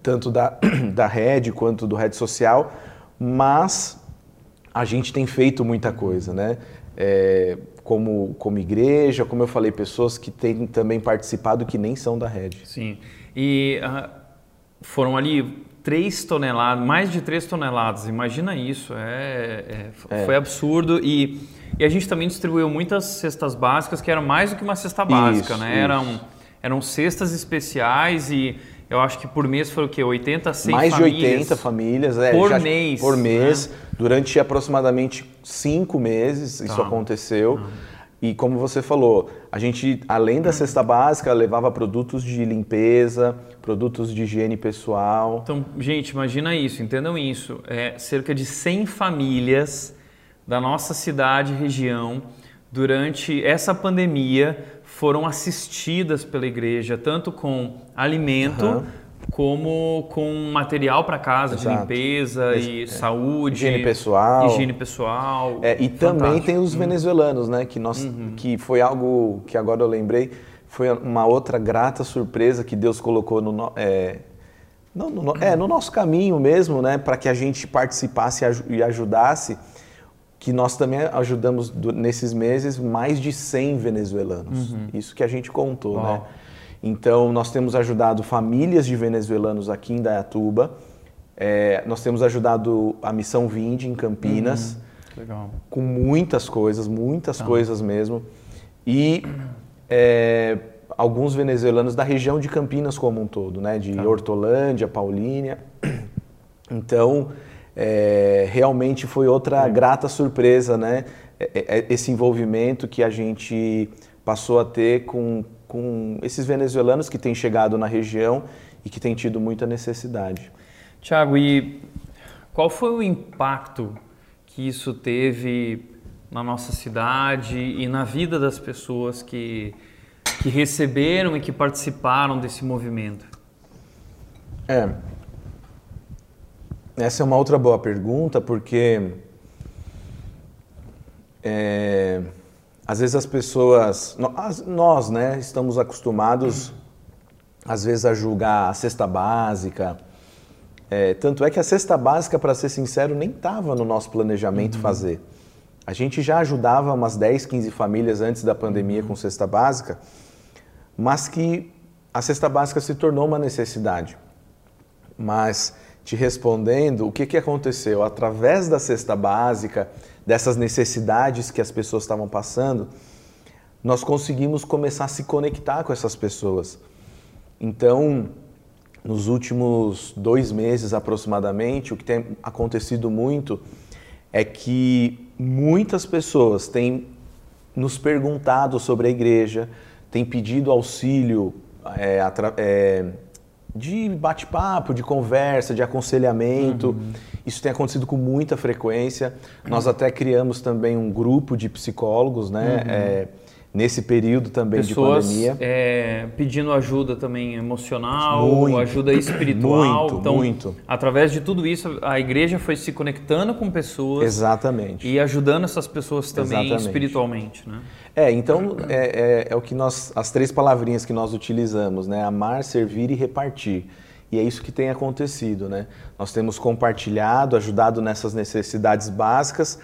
tanto da, da rede quanto do rede social, mas a gente tem feito muita coisa, né? É, como, como igreja, como eu falei, pessoas que têm também participado que nem são da rede. Sim. E uh, foram ali 3 toneladas, mais de 3 toneladas, imagina isso, é, é, é. foi absurdo e, e, a gente também distribuiu muitas cestas básicas que eram mais do que uma cesta básica, isso, né? Isso. Eram, eram cestas especiais e eu acho que por mês foi o quê? 80, 100 Mais famílias. de 80 famílias, é, por já, mês. Por mês, né? durante aproximadamente cinco meses isso Tá. aconteceu. E como você falou, a gente, além da cesta básica, levava produtos de limpeza, produtos de higiene pessoal. Então, gente, imagina isso, entendam isso. É, cerca de 100 famílias da nossa cidade e região, durante essa pandemia, foram assistidas pela igreja, tanto com alimento, Aham. Como com material para casa, de Exato. limpeza e saúde. Higiene pessoal. Higiene pessoal. É, e também Fantástico. tem os venezuelanos, né? Que, nós, que foi algo que agora eu lembrei, foi uma outra grata surpresa que Deus colocou no, é, não, no, é, no nosso caminho mesmo, né? Para que a gente participasse e aju- ajudasse, que nós também ajudamos nesses meses mais de 100 venezuelanos. Isso que a gente contou, né? Então, nós temos ajudado famílias de venezuelanos aqui em Dayatuba. É, nós temos ajudado a Missão Vinde em Campinas Legal. com muitas coisas, muitas coisas mesmo. E é, alguns venezuelanos da região de Campinas como um todo, né? De Hortolândia, Paulínia. Então, é, realmente foi outra grata surpresa, né? É, é, Esse envolvimento que a gente passou a ter com, com esses venezuelanos que têm chegado na região e que têm tido muita necessidade. Tiago, e qual foi o impacto que isso teve na nossa cidade e na vida das pessoas que, que receberam e que participaram desse movimento? É. Essa é uma outra boa pergunta, porque é, às vezes as pessoas, nós, né, estamos acostumados às vezes a julgar a cesta básica. É, tanto é que a cesta básica, para ser sincero, nem estava no nosso planejamento fazer. A gente já ajudava umas 10, 15 famílias antes da pandemia com cesta básica, mas que a cesta básica se tornou uma necessidade. Mas te respondendo, o que, que aconteceu? Através da cesta básica, dessas necessidades que as pessoas estavam passando, nós conseguimos começar a se conectar com essas pessoas. Então, nos últimos dois meses aproximadamente, o que tem acontecido muito é que muitas pessoas têm nos perguntado sobre a igreja, têm pedido auxílio é, é, de bate-papo, de conversa, de aconselhamento. Isso tem acontecido com muita frequência. Nós até criamos também um grupo de psicólogos, né? é, nesse período também Pessoas de pandemia. é, pedindo ajuda também emocional, Muito. ajuda espiritual. Muito, então, muito. através de tudo isso, a igreja foi se conectando com pessoas Exatamente. e ajudando essas pessoas também Exatamente. espiritualmente, né? É, então é, é- é o que nós, as três palavrinhas que nós utilizamos, né? Amar, servir e repartir. E é isso que tem acontecido, né? Nós temos compartilhado, ajudado nessas necessidades básicas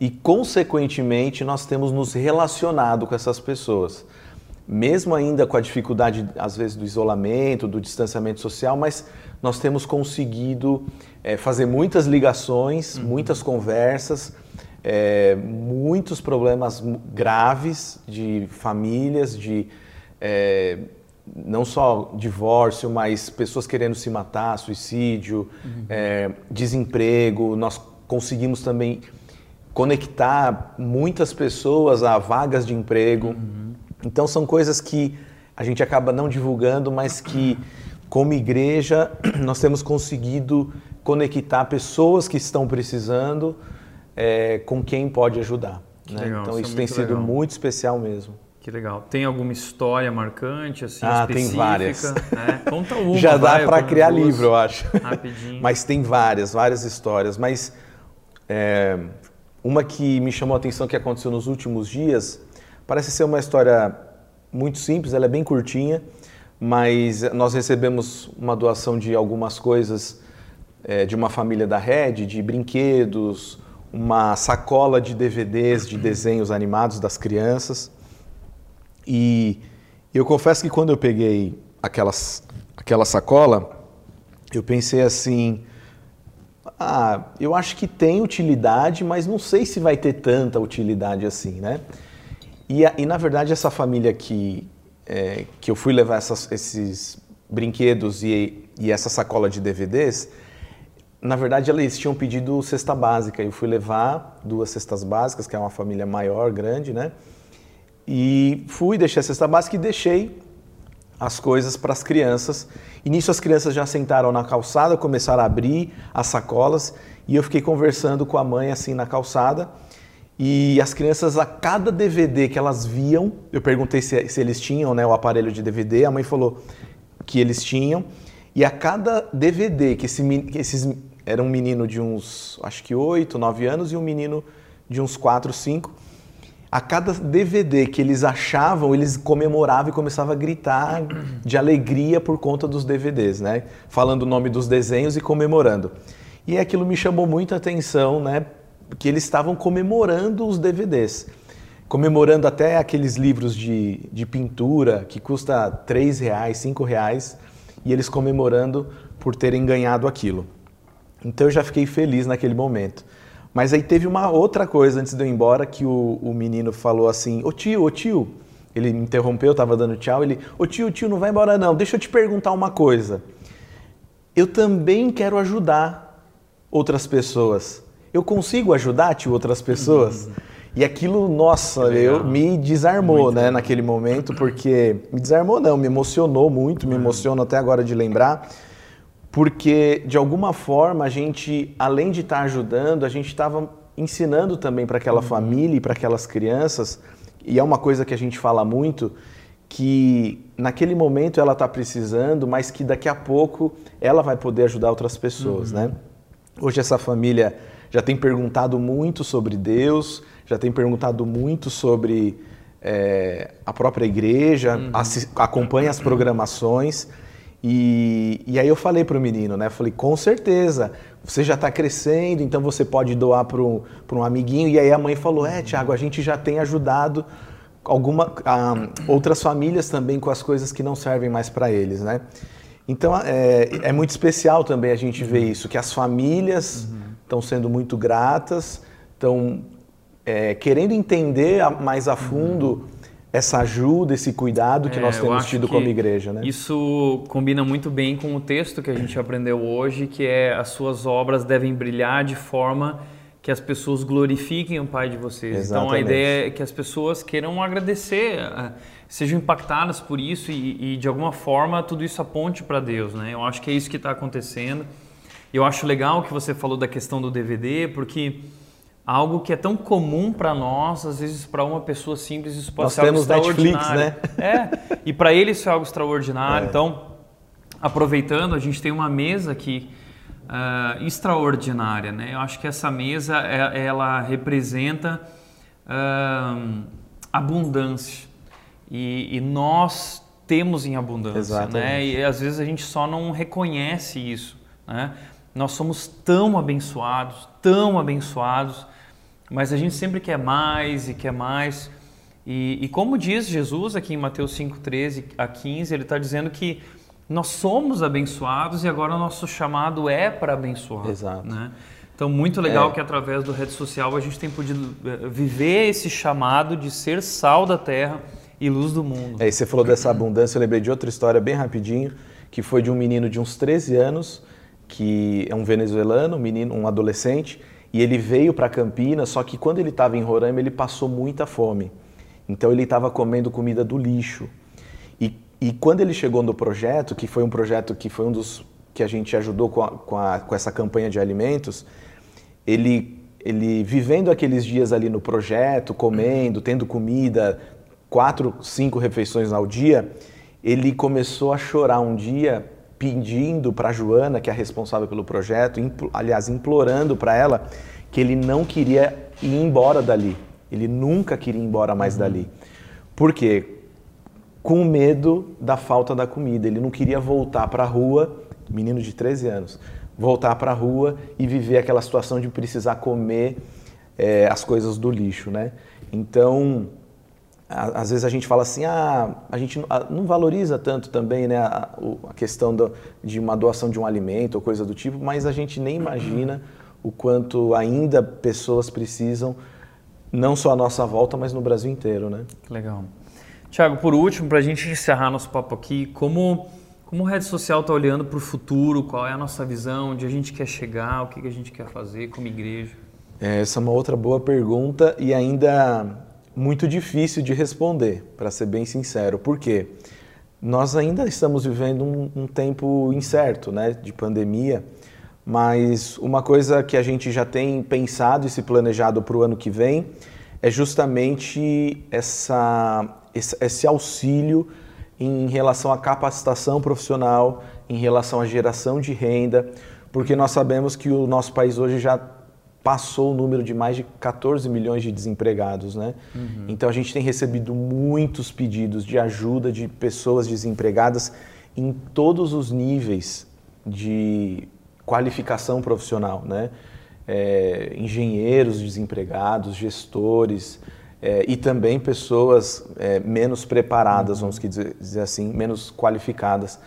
e, consequentemente, nós temos nos relacionado com essas pessoas. Mesmo ainda com a dificuldade, às vezes, do isolamento, do distanciamento social, mas nós temos conseguido é, fazer muitas ligações, muitas conversas, é, muitos problemas graves de famílias, de é, não só divórcio, mas pessoas querendo se matar, suicídio, é, desemprego. Nós conseguimos também conectar muitas pessoas a vagas de emprego. Então são coisas que a gente acaba não divulgando, mas que como igreja nós temos conseguido conectar pessoas que estão precisando é, com quem pode ajudar. né? legal, então isso é tem sido muito especial mesmo. Que legal. Tem alguma história marcante, assim, Ah, tem específica? várias. né? Conta uma, Já dá para criar livro, eu acho. Rapidinho. Mas tem várias, várias histórias. Mas é, uma que me chamou a atenção que aconteceu nos últimos dias, parece ser uma história muito simples, ela é bem curtinha, mas nós recebemos uma doação de algumas coisas é, de uma família da Red, de brinquedos, uma sacola de DVDs de desenhos animados das crianças. E eu confesso que quando eu peguei aquelas, aquela sacola, eu pensei assim: ah, eu acho que tem utilidade, mas não sei se vai ter tanta utilidade assim, né? E, e na verdade, essa família que, é, que eu fui levar essas, esses brinquedos e, e essa sacola de DVDs, na verdade, eles tinham pedido cesta básica. Eu fui levar duas cestas básicas, que é uma família maior, grande, né? E fui, deixei a cesta básica e deixei as coisas para as crianças. E nisso as crianças já sentaram na calçada, começaram a abrir as sacolas e eu fiquei conversando com a mãe assim na calçada. E as crianças, a cada DVD que elas viam, eu perguntei se, se eles tinham né, o aparelho de DVD, a mãe falou que eles tinham. E a cada DVD que, esse, que esses era um menino de uns, acho que 8, 9 anos e um menino de uns 4, 5. A cada DVD que eles achavam, eles comemoravam e começavam a gritar de alegria por conta dos DVDs, né? Falando o nome dos desenhos e comemorando. E aquilo me chamou muita atenção, né? Que eles estavam comemorando os DVDs. Comemorando até aqueles livros de, de pintura que custa 3 reais, 5 reais e eles comemorando por terem ganhado aquilo. Então eu já fiquei feliz naquele momento. Mas aí teve uma outra coisa antes de eu ir embora que o, o menino falou assim: Ô tio, ô tio. Ele me interrompeu, eu estava dando tchau. Ele: Ô tio, tio, não vai embora não. Deixa eu te perguntar uma coisa. Eu também quero ajudar outras pessoas. Eu consigo ajudar, tio, outras pessoas? Uhum. E aquilo, nossa, eu, me desarmou, muito né, naquele momento, porque me desarmou não, me emocionou muito, me emociono até agora de lembrar, porque de alguma forma a gente, além de estar ajudando, a gente estava ensinando também para aquela uhum. família e para aquelas crianças, e é uma coisa que a gente fala muito, que naquele momento ela está precisando, mas que daqui a pouco ela vai poder ajudar outras pessoas, uhum. né? Hoje essa família já tem perguntado muito sobre Deus, já tem perguntado muito sobre é, a própria igreja, uhum. acompanha as programações. E, e aí eu falei para o menino, né? Falei, com certeza, você já está crescendo, então você pode doar para um, um amiguinho. E aí a mãe falou, é, Tiago, a gente já tem ajudado alguma, ah, outras famílias também com as coisas que não servem mais para eles, né? Então é, é, muito especial também a gente ver isso, que as famílias estão uhum. sendo muito gratas, estão é, querendo entender mais a fundo essa ajuda, esse cuidado que é, nós temos tido como igreja, né? Isso combina muito bem com o texto que a gente aprendeu hoje, que é as suas obras devem brilhar de forma que as pessoas glorifiquem o Pai de vocês. Exatamente. Então a ideia é que as pessoas queiram agradecer, é, sejam impactadas por isso e, e de alguma forma tudo isso aponte para Deus, né? Eu acho que é isso que está acontecendo. Eu acho legal que você falou da questão do DVD, porque algo que é tão comum para nós, às vezes para uma pessoa simples isso pode nós ser algo extraordinário. Netflix, né? É, e para ele isso é algo extraordinário. É. Então, aproveitando, a gente tem uma mesa aqui uh, extraordinária, né? Eu acho que essa mesa é, ela representa uh, abundância e, e, nós temos em abundância, Exatamente. né? E às vezes a gente só não reconhece isso, né? Nós somos tão abençoados, tão abençoados mas a gente sempre quer mais e quer mais. E, e como diz Jesus aqui em Mateus 5, 13 a 15, ele está dizendo que nós somos abençoados e agora o nosso chamado é para abençoar. Exato. Né? Então, muito legal é. que através do rede social a gente tem podido eh, viver esse chamado de ser sal da terra e luz do mundo. É, e você falou dessa abundância, eu lembrei de outra história bem rapidinho, que foi de um menino de uns 13 anos, que é um venezuelano, um menino, um adolescente, e ele veio para Campinas, só que quando ele estava em Roraima, ele passou muita fome. Então ele estava comendo comida do lixo. E, e quando ele chegou no projeto, que foi um projeto que foi um dos que a gente ajudou com, a, com, a, com essa campanha de alimentos, ele, ele vivendo aqueles dias ali no projeto, comendo, tendo comida, quatro, cinco refeições ao dia, ele começou a chorar um dia pedindo para Joana, que é a responsável pelo projeto, impl aliás, implorando para ela que ele não queria ir embora dali. Ele nunca queria ir embora mais uhum. dali. Por quê? Com medo da falta da comida. Ele não queria voltar para a rua, menino de 13 anos, voltar para a rua e viver aquela situação de precisar comer é, as coisas do lixo, né? Então, às vezes a gente fala assim, ah, a gente não, valoriza tanto também, né, a, a questão do, de uma doação de um alimento ou coisa do tipo, mas a gente nem imagina o quanto ainda pessoas precisam, não só à nossa volta, mas no Brasil inteiro, né? Legal. Tiago, por último, para a gente encerrar nosso papo aqui, como como a rede social está olhando para o futuro? Qual é a nossa visão? Onde a gente quer chegar? O que, que a gente quer fazer como igreja? É, essa é uma outra boa pergunta e ainda muito difícil de responder, para ser bem sincero. Por quê? Nós ainda estamos vivendo um, um tempo incerto, né, de pandemia, mas uma coisa que a gente já tem pensado e se planejado para o ano que vem é justamente essa, esse auxílio em relação à capacitação profissional, em relação à geração de renda, porque nós sabemos que o nosso país hoje já passou o número de mais de 14 milhões de desempregados, né? Uhum. Então a gente tem recebido muitos pedidos de ajuda de pessoas desempregadas em todos os níveis de qualificação profissional, né? É, engenheiros desempregados, gestores, é, e também pessoas é, menos preparadas, vamos dizer, dizer assim, menos qualificadas.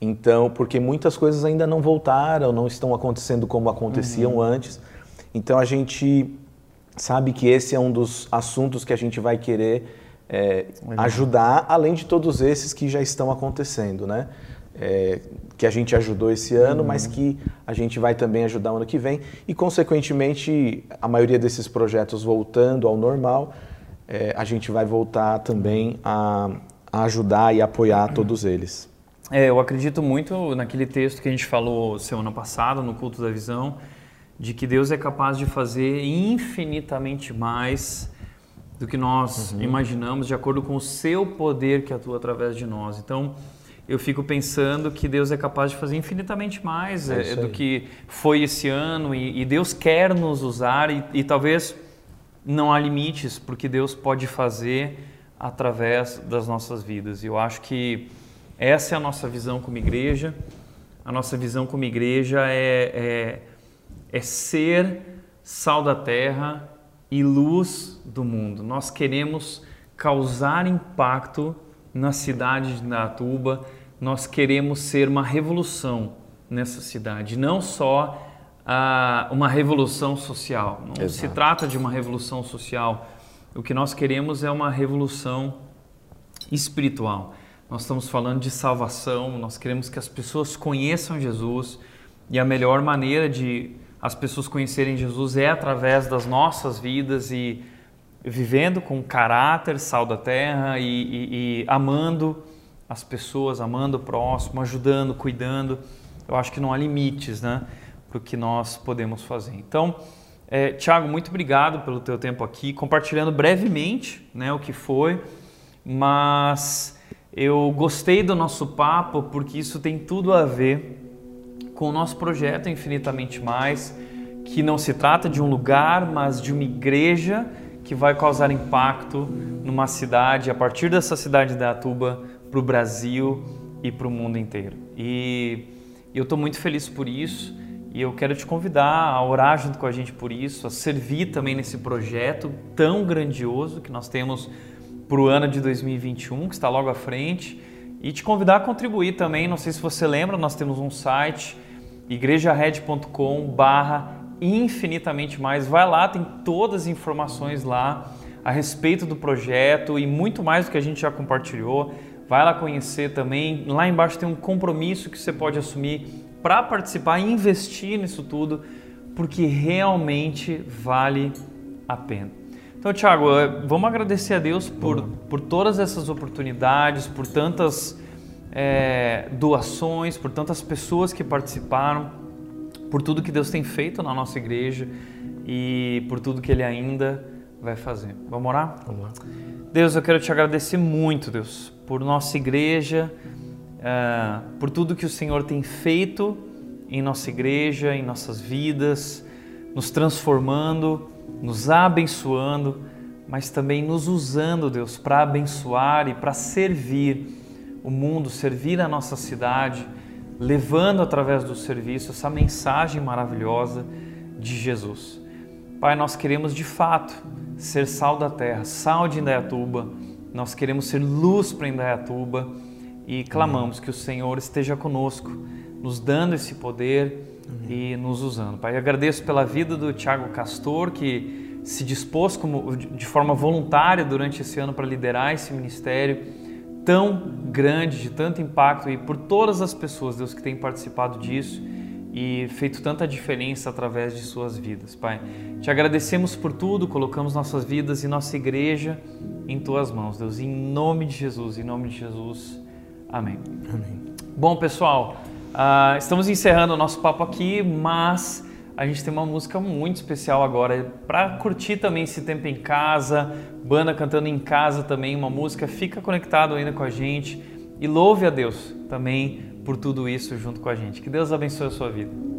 Então, porque muitas coisas ainda não voltaram, não estão acontecendo como aconteciam uhum. antes. Então, a gente sabe que esse é um dos assuntos que a gente vai querer é, ajudar, além de todos esses que já estão acontecendo, né? É, que a gente ajudou esse ano, uhum. mas que a gente vai também ajudar ano que vem. E, consequentemente, a maioria desses projetos voltando ao normal, é, a gente vai voltar também a, a, ajudar e apoiar todos eles. É, eu acredito muito naquele texto que a gente falou semana passada no culto da visão, de que Deus é capaz de fazer infinitamente mais do que nós uhum. imaginamos, de acordo com o seu poder que atua através de nós. Então, eu fico pensando que Deus é capaz de fazer infinitamente mais é, é do que foi esse ano e, e Deus quer nos usar e, e talvez não há limites porque Deus pode fazer através das nossas vidas. E eu acho que essa é a nossa visão como igreja. A nossa visão como igreja é, é, é ser sal da terra e luz do mundo. Nós queremos causar impacto na cidade de Natuba. Nós queremos ser uma revolução nessa cidade, não só uh, uma revolução social. Não Exato. se trata de uma revolução social. O que nós queremos é uma revolução espiritual. Nós estamos falando de salvação, nós queremos que as pessoas conheçam Jesus e a melhor maneira de as pessoas conhecerem Jesus é através das nossas vidas e vivendo com caráter, sal da terra e, e, e amando as pessoas, amando o próximo, ajudando, cuidando. Eu acho que não há limites, né? para o que nós podemos fazer. Então, é, Tiago, muito obrigado pelo teu tempo aqui, compartilhando brevemente né, o que foi, mas eu gostei do nosso papo porque isso tem tudo a ver com o nosso projeto Infinitamente Mais, que não se trata de um lugar, mas de uma igreja que vai causar impacto numa cidade, a partir dessa cidade da Atuba, para o Brasil e para o mundo inteiro. E eu estou muito feliz por isso. E eu quero te convidar a orar junto com a gente por isso, a servir também nesse projeto tão grandioso que nós temos para o ano de 2021, que está logo à frente, e te convidar a contribuir também. Não sei se você lembra, nós temos um site, igrejared.com/barra infinitamente mais. Vai lá, tem todas as informações lá a respeito do projeto e muito mais do que a gente já compartilhou. Vai lá conhecer também. Lá embaixo tem um compromisso que você pode assumir para participar e investir nisso tudo, porque realmente vale a pena. Então, Thiago, eh, vamos agradecer a Deus por, por todas essas oportunidades, por tantas é, doações, por tantas pessoas que participaram, por tudo que Deus tem feito na nossa igreja e por tudo que Ele ainda vai fazer. Vamos orar? Vamos lá. Deus, eu quero te agradecer muito, Deus, por nossa igreja uh, por tudo que o Senhor tem feito em nossa igreja, em nossas vidas, nos transformando, nos abençoando, mas também nos usando, Deus, para abençoar e para servir o mundo, servir a nossa cidade, levando através do serviço essa mensagem maravilhosa de Jesus. Pai, nós queremos de fato ser sal da terra, sal de Indaiatuba. Nós queremos ser luz para Indaiatuba e clamamos que o Senhor esteja conosco, nos dando esse poder e nos usando. Pai, eu agradeço pela vida do Tiago Castor, que se dispôs como, de forma voluntária durante esse ano para liderar esse ministério tão grande, de tanto impacto, e por todas as pessoas, Deus, que têm participado disso e feito tanta diferença através de suas vidas, Pai. Te agradecemos por tudo, colocamos nossas vidas e nossa igreja em tuas mãos, Deus, em nome de Jesus, em nome de Jesus. Amém. Amém. Bom, pessoal, uh, estamos encerrando o nosso papo aqui, mas a gente tem uma música muito especial agora para curtir também esse tempo em casa, banda cantando em casa também, uma música. Fica conectado ainda com a gente e louve a Deus também por tudo isso junto com a gente. Que Deus abençoe a sua vida.